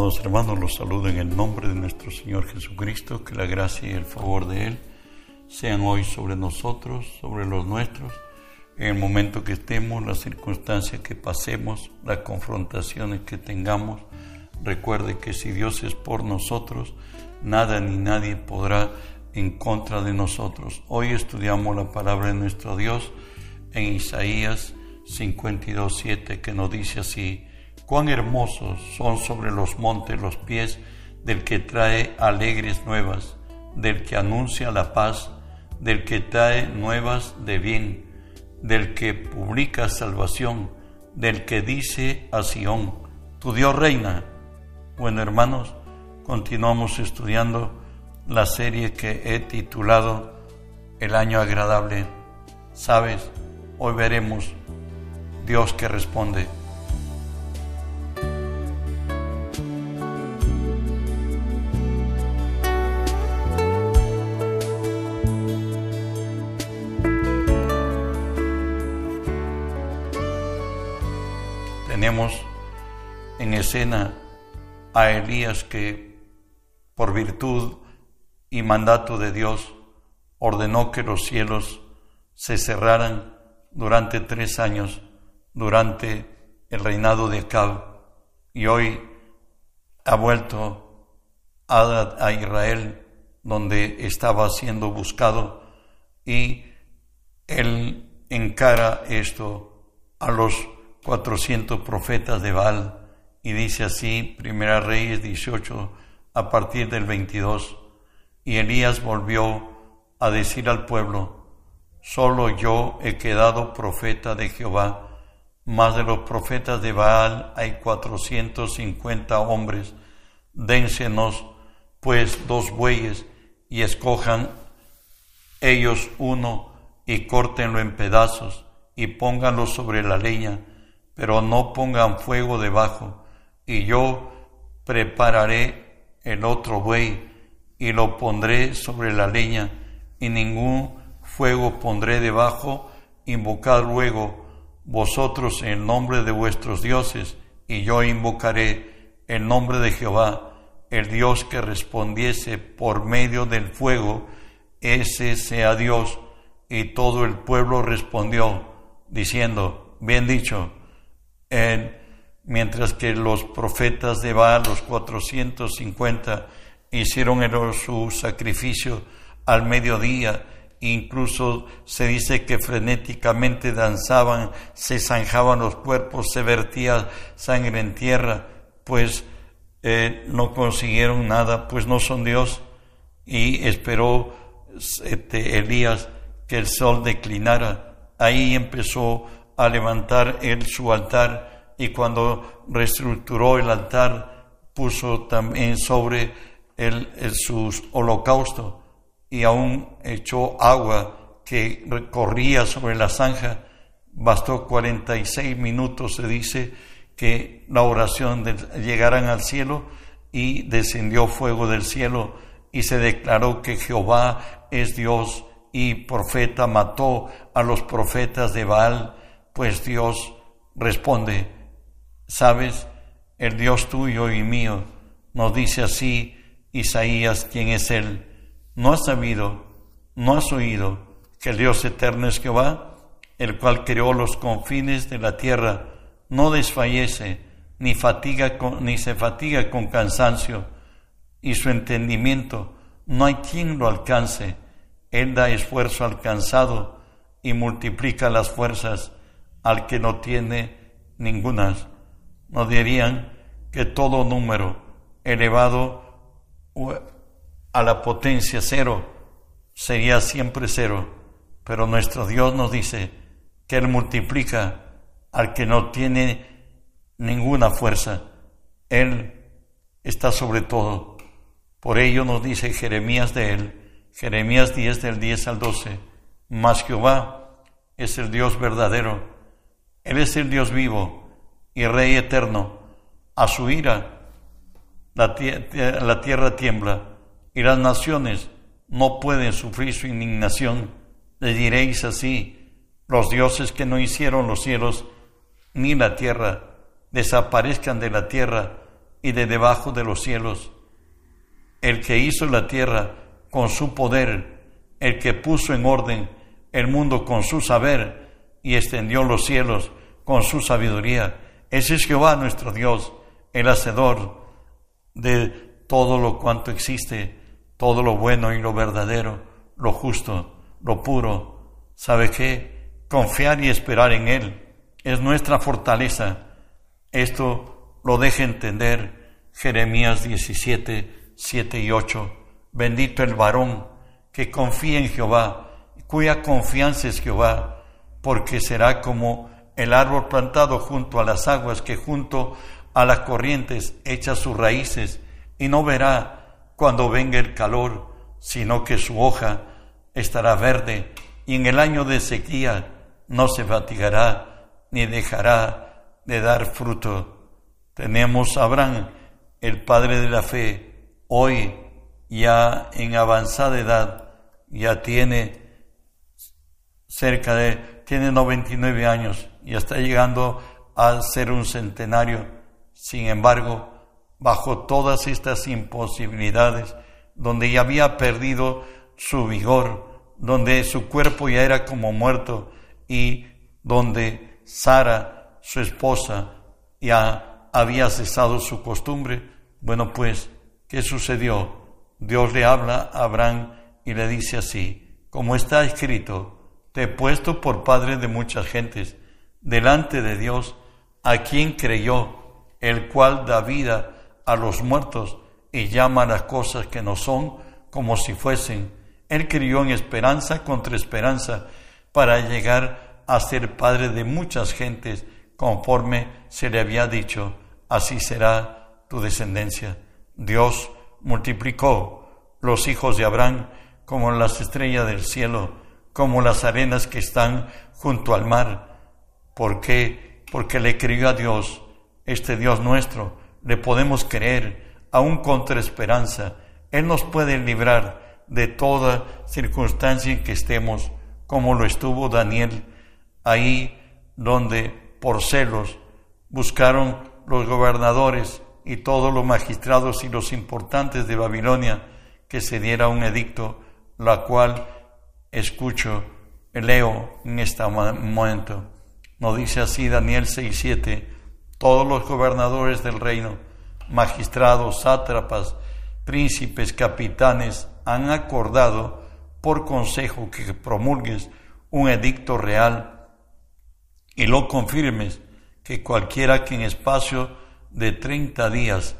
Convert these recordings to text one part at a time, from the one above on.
Amados hermanos, los saludo en el nombre de nuestro Señor Jesucristo, que la gracia y el favor de Él sean hoy sobre nosotros, sobre los nuestros, en el momento que estemos, las circunstancias que pasemos, las confrontaciones que tengamos. Recuerde que si Dios es por nosotros, nada ni nadie podrá en contra de nosotros. Hoy estudiamos la palabra de nuestro Dios en Isaías 52.7 que nos dice así, cuán hermosos son sobre los montes los pies del que trae alegres nuevas, del que anuncia la paz, del que trae nuevas de bien, del que publica salvación, del que dice a Sión, tu Dios reina. Bueno, hermanos, continuamos estudiando la serie que he titulado El año agradable. Sabes, hoy veremos Dios que responde. Tenemos en escena a Elías que por virtud y mandato de Dios ordenó que los cielos se cerraran durante tres años durante el reinado de Acab y hoy ha vuelto a, Israel donde estaba siendo buscado y él encara esto a los 400 profetas de Baal y dice así, Primera Reyes 18 a partir del 22, y Elías volvió a decir al pueblo, solo yo he quedado profeta de Jehová, más de los profetas de Baal hay 450 hombres, dénsenos pues dos bueyes y escojan ellos uno y córtenlo en pedazos y pónganlo sobre la leña pero no pongan fuego debajo, y yo prepararé el otro buey y lo pondré sobre la leña, y ningún fuego pondré debajo, invocad luego vosotros el nombre de vuestros dioses, y yo invocaré el nombre de Jehová, el Dios que respondiese por medio del fuego, ese sea Dios. Y todo el pueblo respondió, diciendo, bien dicho, mientras que los profetas de Baal, los 450, hicieron el, su sacrificio al mediodía, incluso se dice que frenéticamente danzaban, se zanjaban los cuerpos, se vertía sangre en tierra, pues eh, no consiguieron nada, pues no son Dios, y esperó este, Elías que el sol declinara. Ahí empezó a levantar él su altar y cuando reestructuró el altar puso también sobre él, su holocausto y aún echó agua que corría sobre la zanja. Bastó 46 minutos, se dice, que la oración de, llegaran al cielo y descendió fuego del cielo y se declaró que Jehová es Dios y profeta mató a los profetas de Baal pues Dios responde, sabes, el Dios tuyo y mío, nos dice así Isaías, quién es Él. ¿No has sabido, no has oído que el Dios eterno es Jehová, el cual creó los confines de la tierra, no desfallece, ni, fatiga ni se fatiga con cansancio, y su entendimiento no hay quien lo alcance. Él da esfuerzo alcanzado y multiplica las fuerzas al que no tiene ninguna. Nos dirían que todo número elevado a la potencia cero sería siempre cero, pero nuestro Dios nos dice que Él multiplica al que no tiene ninguna fuerza. Él está sobre todo. Por ello nos dice Jeremías de Él, Jeremías 10 del 10 al 12, mas Jehová es el Dios verdadero es el Dios vivo y Rey eterno. A su ira la, tierra tiembla y las naciones no pueden sufrir su indignación. Le diréis así, los dioses que no hicieron los cielos ni la tierra, desaparezcan de la tierra, y de debajo de los cielos. El que hizo la tierra con su poder, el que puso en orden el mundo con su saber y extendió los cielos con su sabiduría. Ese es Jehová nuestro Dios, el hacedor de todo lo cuanto existe, todo lo bueno y lo verdadero, lo justo, lo puro. ¿Sabe qué? Confiar y esperar en Él es nuestra fortaleza. Esto lo deja entender Jeremías 17, 7 y 8. Bendito el varón que confía en Jehová, cuya confianza es Jehová, porque será como el árbol plantado junto a las aguas que junto a las corrientes echa sus raíces y no verá cuando venga el calor, sino que su hoja estará verde y en el año de sequía no se fatigará ni dejará de dar fruto. Tenemos a Abraham, el padre de la fe, hoy ya en avanzada edad, ya tiene cerca de, tiene 99 años, y está llegando a ser un centenario. Sin embargo, bajo todas estas imposibilidades, donde ya había perdido su vigor, donde su cuerpo ya era como muerto y donde Sara, su esposa, ya había cesado su costumbre, bueno pues, ¿qué sucedió? Dios le habla a Abraham y le dice así, como está escrito, te he puesto por padre de muchas gentes, delante de Dios, a quien creyó, el cual da vida a los muertos y llama a las cosas que no son como si fuesen. Él creyó en esperanza contra esperanza para llegar a ser padre de muchas gentes, conforme se le había dicho, así será tu descendencia. Dios multiplicó los hijos de Abraham como las estrellas del cielo, como las arenas que están junto al mar ¿Por qué? Porque le creyó a Dios, este Dios nuestro, le podemos creer, aún contra esperanza. Él nos puede librar de toda circunstancia en que estemos, como lo estuvo Daniel, ahí donde por celos buscaron los gobernadores y todos los magistrados y los importantes de Babilonia que se diera un edicto, la cual escucho, leo en este momento. Nos dice así Daniel 6:7, todos los gobernadores del reino, magistrados, sátrapas, príncipes, capitanes, han acordado por consejo que promulgues un edicto real y lo confirmes que cualquiera que en espacio de treinta días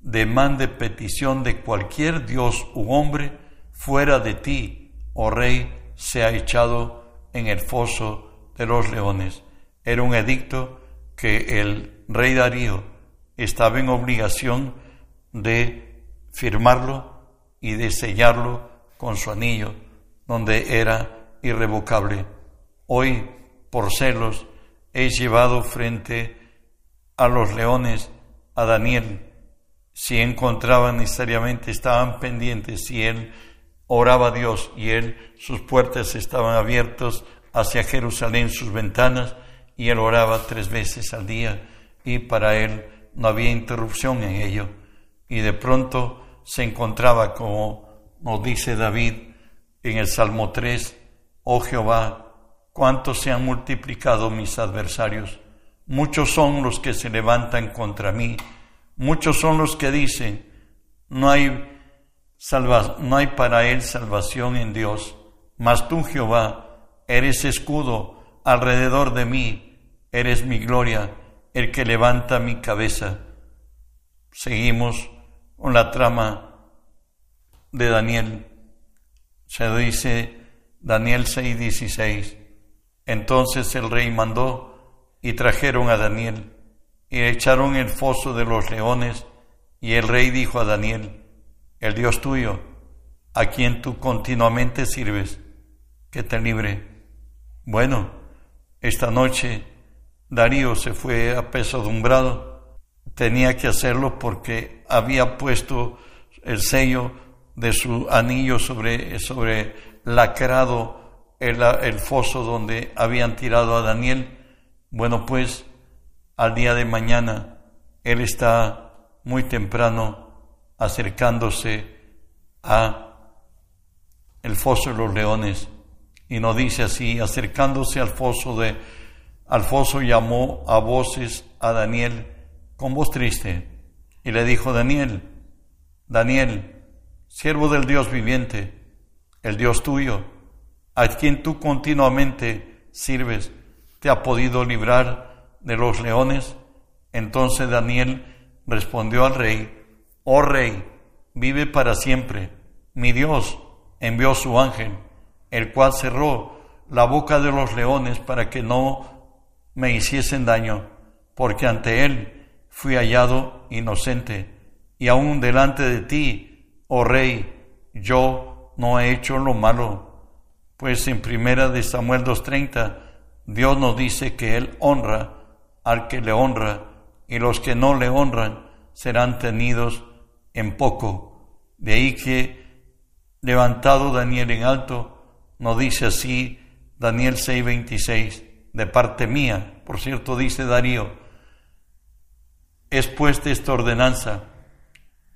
demande petición de cualquier dios u hombre fuera de ti, oh rey, sea echado en el foso de los leones. Era un edicto que el rey Darío estaba en obligación de firmarlo y de sellarlo con su anillo, donde era irrevocable. Hoy, por celos, he llevado frente a los leones a Daniel. Si encontraban necesariamente, estaban pendientes, si él oraba Dios y él, sus puertas estaban abiertas hacia Jerusalén, sus ventanas, y él oraba tres veces al día y para él no había interrupción en ello. Y de pronto se encontraba, como nos dice David en el Salmo 3, oh Jehová, cuánto se han multiplicado mis adversarios. Muchos son los que se levantan contra mí. Muchos son los que dicen, no hay, salva no hay para él salvación en Dios. Mas tú, Jehová, eres escudo alrededor de mí Eres mi gloria, el que levanta mi cabeza. Seguimos con la trama de Daniel. Se dice Daniel 6:16. Entonces el rey mandó y trajeron a Daniel y echaron el foso de los leones y el rey dijo a Daniel, el Dios tuyo, a quien tú continuamente sirves, que te libre. Bueno, esta noche Darío se fue apesadumbrado, tenía que hacerlo porque había puesto el sello de su anillo sobre, sobre lacrado el, el foso donde habían tirado a Daniel. Bueno, pues al día de mañana él está muy temprano acercándose a el foso de los leones y nos dice así, acercándose al foso de al foso llamó a voces a Daniel con voz triste y le dijo Daniel, Daniel, siervo del Dios viviente, el Dios tuyo, a quien tú continuamente sirves, ¿te ha podido librar de los leones? Entonces Daniel respondió al rey, oh rey, vive para siempre. Mi Dios envió su ángel, el cual cerró la boca de los leones para que no me hiciesen daño, porque ante él fui hallado inocente, y aún delante de ti, oh rey, yo no he hecho lo malo. Pues en primera de Samuel 2.30, Dios nos dice que Él honra al que le honra, y los que no le honran serán tenidos en poco. De ahí que, levantado Daniel en alto, nos dice así Daniel 6:26, de parte mía, por cierto dice Darío, es puesta esta ordenanza,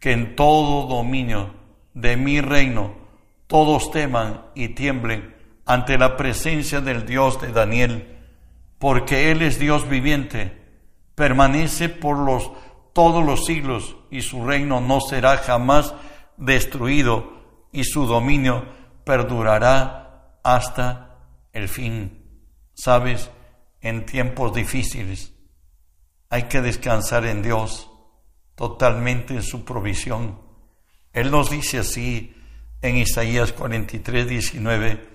que en todo dominio de mi reino todos teman y tiemblen ante la presencia del Dios de Daniel, porque Él es Dios viviente, permanece por los todos los siglos y su reino no será jamás destruido y su dominio perdurará hasta el fin. Sabes, en tiempos difíciles hay que descansar en Dios, totalmente en su provisión. Él nos dice así en Isaías 43, 19,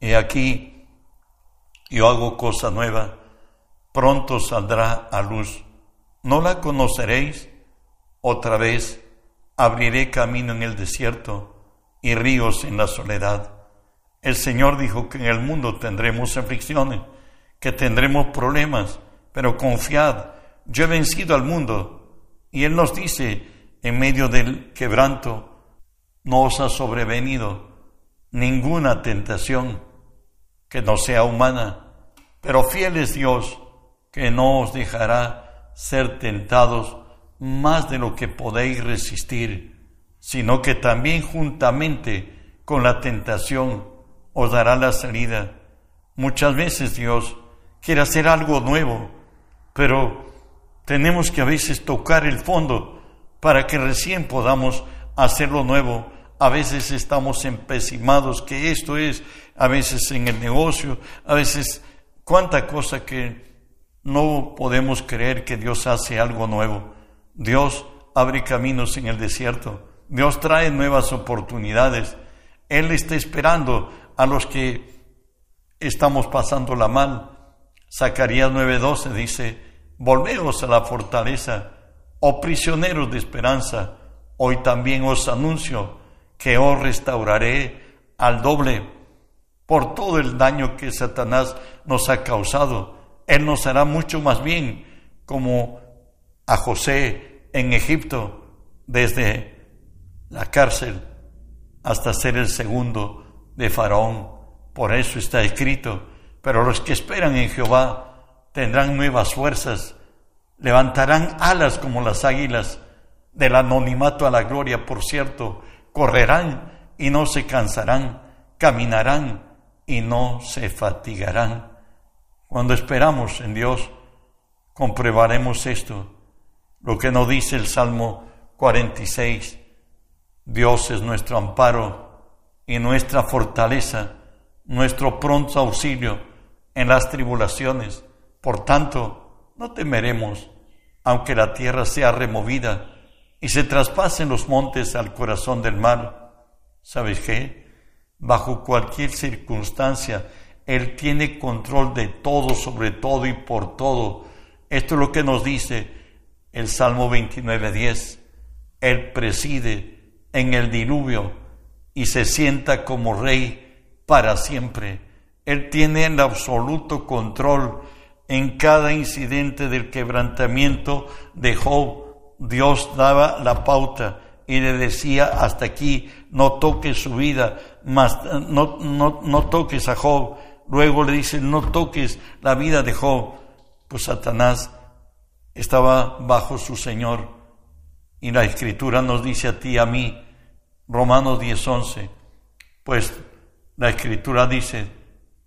y aquí yo hago cosa nueva, pronto saldrá a luz. ¿No la conoceréis? Otra vez abriré camino en el desierto y ríos en la soledad. El Señor dijo que en el mundo tendremos aflicciones, que tendremos problemas, pero confiad, yo he vencido al mundo. Y Él nos dice, en medio del quebranto, no os ha sobrevenido ninguna tentación que no sea humana, pero fiel es Dios, que no os dejará ser tentados más de lo que podéis resistir, sino que también juntamente con la tentación os dará la salida. Muchas veces Dios quiere hacer algo nuevo, pero tenemos que a veces tocar el fondo para que recién podamos hacerlo nuevo. A veces estamos empecimados que esto es, a veces en el negocio, a veces cuánta cosa que no podemos creer que Dios hace algo nuevo. Dios abre caminos en el desierto. Dios trae nuevas oportunidades. Él está esperando a los que estamos pasando la mal. Zacarías 9:12 dice, volveos a la fortaleza, oh prisioneros de esperanza, hoy también os anuncio que os restauraré al doble por todo el daño que Satanás nos ha causado. Él nos hará mucho más bien como a José en Egipto, desde la cárcel hasta ser el segundo de Faraón. Por eso está escrito, pero los que esperan en Jehová tendrán nuevas fuerzas, levantarán alas como las águilas, del anonimato a la gloria, por cierto, correrán y no se cansarán, caminarán y no se fatigarán. Cuando esperamos en Dios, compruebaremos esto, lo que nos dice el Salmo 46. Dios es nuestro amparo y nuestra fortaleza, nuestro pronto auxilio en las tribulaciones. Por tanto, no temeremos, aunque la tierra sea removida y se traspasen los montes al corazón del mar. ¿Sabes qué? Bajo cualquier circunstancia, Él tiene control de todo, sobre todo y por todo. Esto es lo que nos dice el Salmo 29.10. Él preside en el diluvio y se sienta como rey para siempre. Él tiene el absoluto control en cada incidente del quebrantamiento de Job. Dios daba la pauta y le decía hasta aquí, no toques su vida, más, no, no, no toques a Job. Luego le dice, no toques la vida de Job. Pues Satanás estaba bajo su Señor Y la escritura nos dice a ti a mí, Romanos 10:11, pues la escritura dice,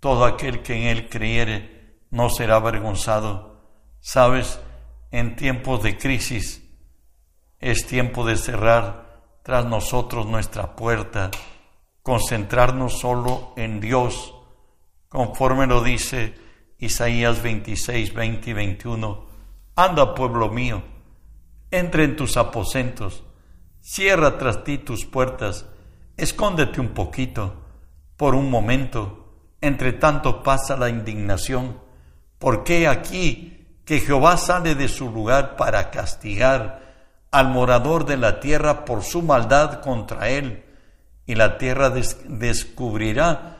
todo aquel que en él creyere no será avergonzado. Sabes, en tiempos de crisis es tiempo de cerrar tras nosotros nuestra puerta, concentrarnos solo en Dios, conforme lo dice Isaías 26, 20 y 21. Anda, pueblo mío, entra en tus aposentos, cierra tras ti tus puertas, escóndete un poquito, por un momento, entre tanto pasa la indignación, porque aquí que Jehová sale de su lugar para castigar al morador de la tierra por su maldad contra él, y la tierra descubrirá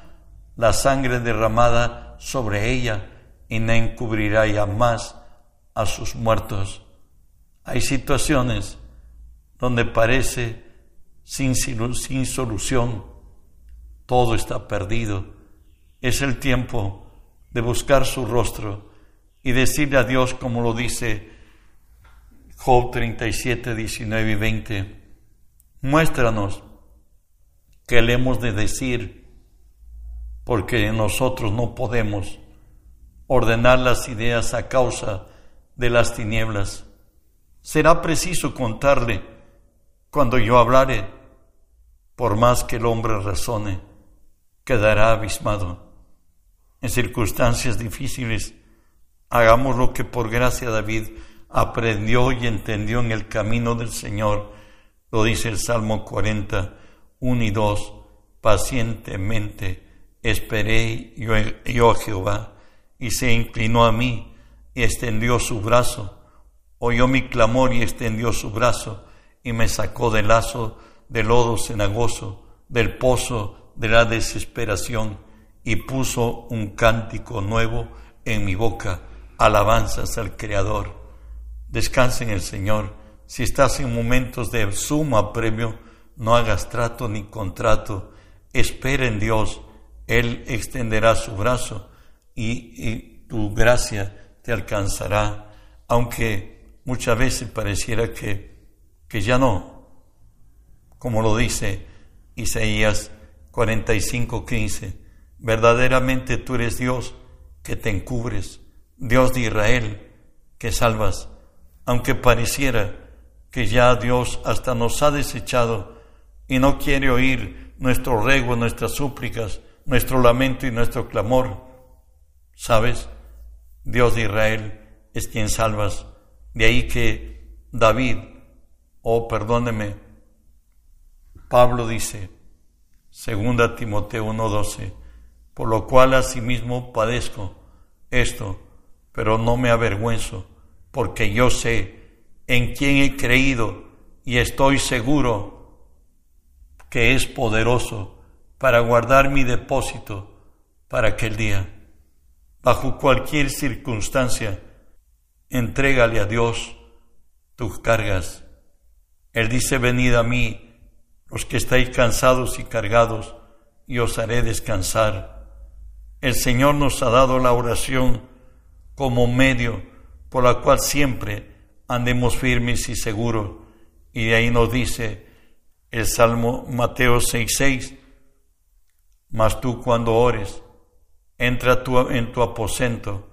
la sangre derramada sobre ella y no encubrirá ya más a sus muertos. Hay situaciones donde parece sin, sin solución, todo está perdido. Es el tiempo de buscar su rostro y decirle a Dios como lo dice Job 37, 19 y 20. Muéstranos qué le hemos de decir, porque nosotros no podemos ordenar las ideas a causa de las tinieblas será preciso contarle cuando yo hablare, por más que el hombre razone, quedará abismado. En circunstancias difíciles, hagamos lo que por gracia David aprendió y entendió en el camino del Señor, lo dice el Salmo 40, 1 y 2, pacientemente esperé yo a Jehová, y se inclinó a mí y extendió su brazo oyó mi clamor y extendió su brazo y me sacó del lazo del lodo cenagoso, del pozo de la desesperación y puso un cántico nuevo en mi boca, alabanzas al Creador. Descansa en el Señor. Si estás en momentos de suma apremio, no hagas trato ni contrato. Espera en Dios. Él extenderá su brazo y, tu gracia te alcanzará. Aunque muchas veces pareciera que, que ya no, como lo dice Isaías 45:15, verdaderamente tú eres Dios que te encubres, Dios de Israel que salvas, aunque pareciera que ya Dios hasta nos ha desechado y no quiere oír nuestro ruego, nuestras súplicas, nuestro lamento y nuestro clamor. ¿Sabes? Dios de Israel es quien salvas de ahí que David, oh, perdóneme, Pablo dice, segunda Timoteo 1:12, por lo cual asimismo padezco esto, pero no me avergüenzo, porque yo sé en quién he creído y estoy seguro que es poderoso para guardar mi depósito para aquel día. Bajo cualquier circunstancia, entrégale a Dios tus cargas. Él dice, venid a mí, los que estáis cansados y cargados, y os haré descansar. El Señor nos ha dado la oración como medio por la cual siempre andemos firmes y seguros. Y de ahí nos dice el Salmo Mateo 6:6, mas tú cuando ores, entra tú en tu aposento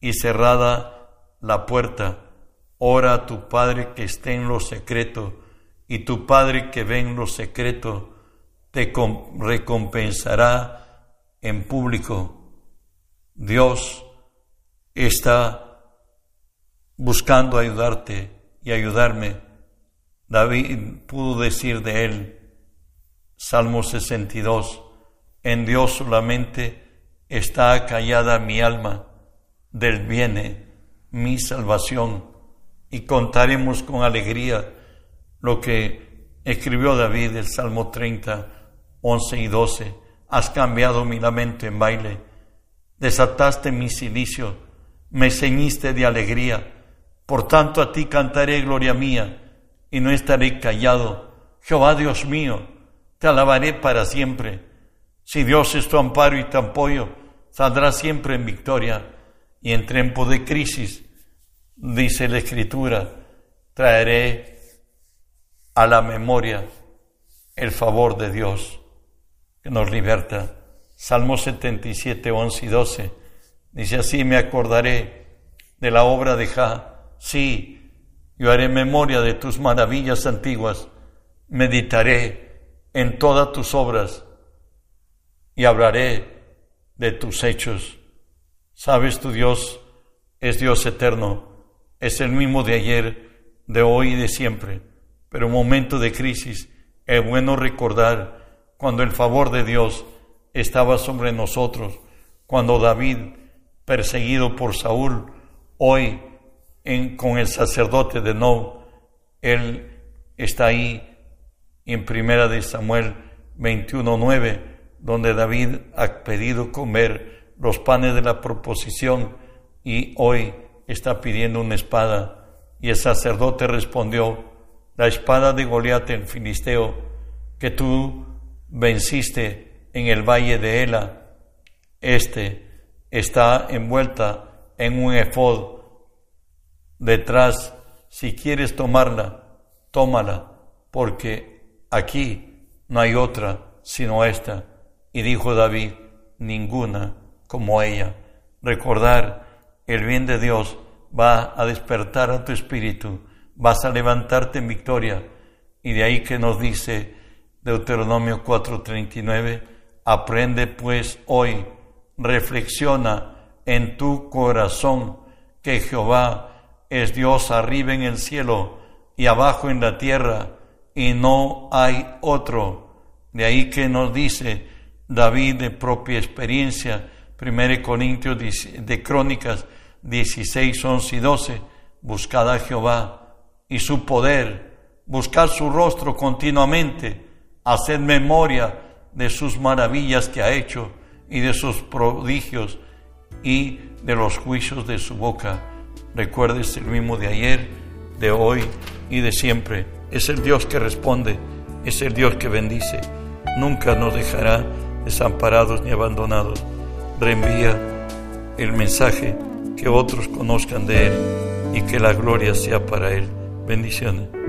y cerrada la puerta, ora a tu Padre que esté en lo secreto, y tu Padre que ve en lo secreto te recompensará en público. Dios está buscando ayudarte y ayudarme. David pudo decir de él, Salmo 62, en Dios solamente está callada mi alma, del viene mi salvación y contaremos con alegría lo que escribió David el Salmo 30, 11 y 12. Has cambiado mi lamento en baile, desataste mi silicio, me ceñiste de alegría. Por tanto a ti cantaré gloria mía y no estaré callado. Jehová Dios mío, te alabaré para siempre. Si Dios es tu amparo y tu apoyo, saldrás siempre en victoria y en tiempo de crisis, dice la Escritura, traeré a la memoria el favor de Dios que nos liberta. Salmo 77, 11 y 12 dice así, me acordaré de la obra de Ja. Sí, yo haré memoria de tus maravillas antiguas, meditaré en todas tus obras y hablaré de tus hechos. Sabes, tu Dios es Dios eterno, es el mismo de ayer, de hoy y de siempre. Pero en momento de crisis es bueno recordar cuando el favor de Dios estaba sobre nosotros, cuando David, perseguido por Saúl, hoy con el sacerdote de No, él está ahí en primera de Samuel 21.9, donde David ha pedido comer los panes de la proposición y hoy está pidiendo una espada. Y el sacerdote respondió, la espada de Goliat el filisteo, que tú venciste en el valle de Ela, este está envuelta en un efod detrás. Si quieres tomarla, tómala, porque aquí no hay otra sino esta. Y dijo David, ninguna como ella. Recordar el bien de Dios va a despertar a tu espíritu, vas a levantarte en victoria. Y de ahí que nos dice Deuteronomio 4:39, aprende pues hoy, reflexiona en tu corazón que Jehová es Dios arriba en el cielo y abajo en la tierra, y no hay otro. De ahí que nos dice David de propia experiencia, 1 Corintios de Crónicas 16, 11 y 12, buscad a Jehová y su poder, buscad su rostro continuamente, haced memoria de sus maravillas que ha hecho y de sus prodigios y de los juicios de su boca. Recuerdes el mismo de ayer, de hoy y de siempre. Es el Dios que responde, es el Dios que bendice. Nunca nos dejará desamparados ni abandonados. Reenvía el mensaje que otros conozcan de Él y que la gloria sea para Él. Bendiciones.